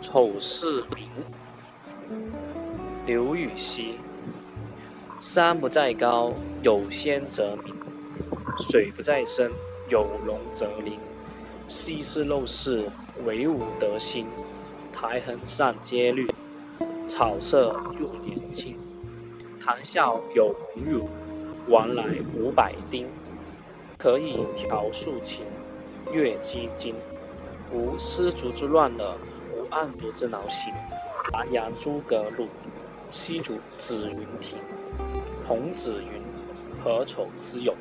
丑事明。刘禹锡：山不在高，有仙则名；水不在深，有龙则灵。昔之陋室，惟吾德馨。苔痕上阶绿，草色入帘青。谈笑有鸿儒，往来无百丁。可以调素琴，阅金经。无丝竹之乱耳，无案牍之劳形。华阳诸葛庐，西蜀子云亭。孔子云：何丑之有？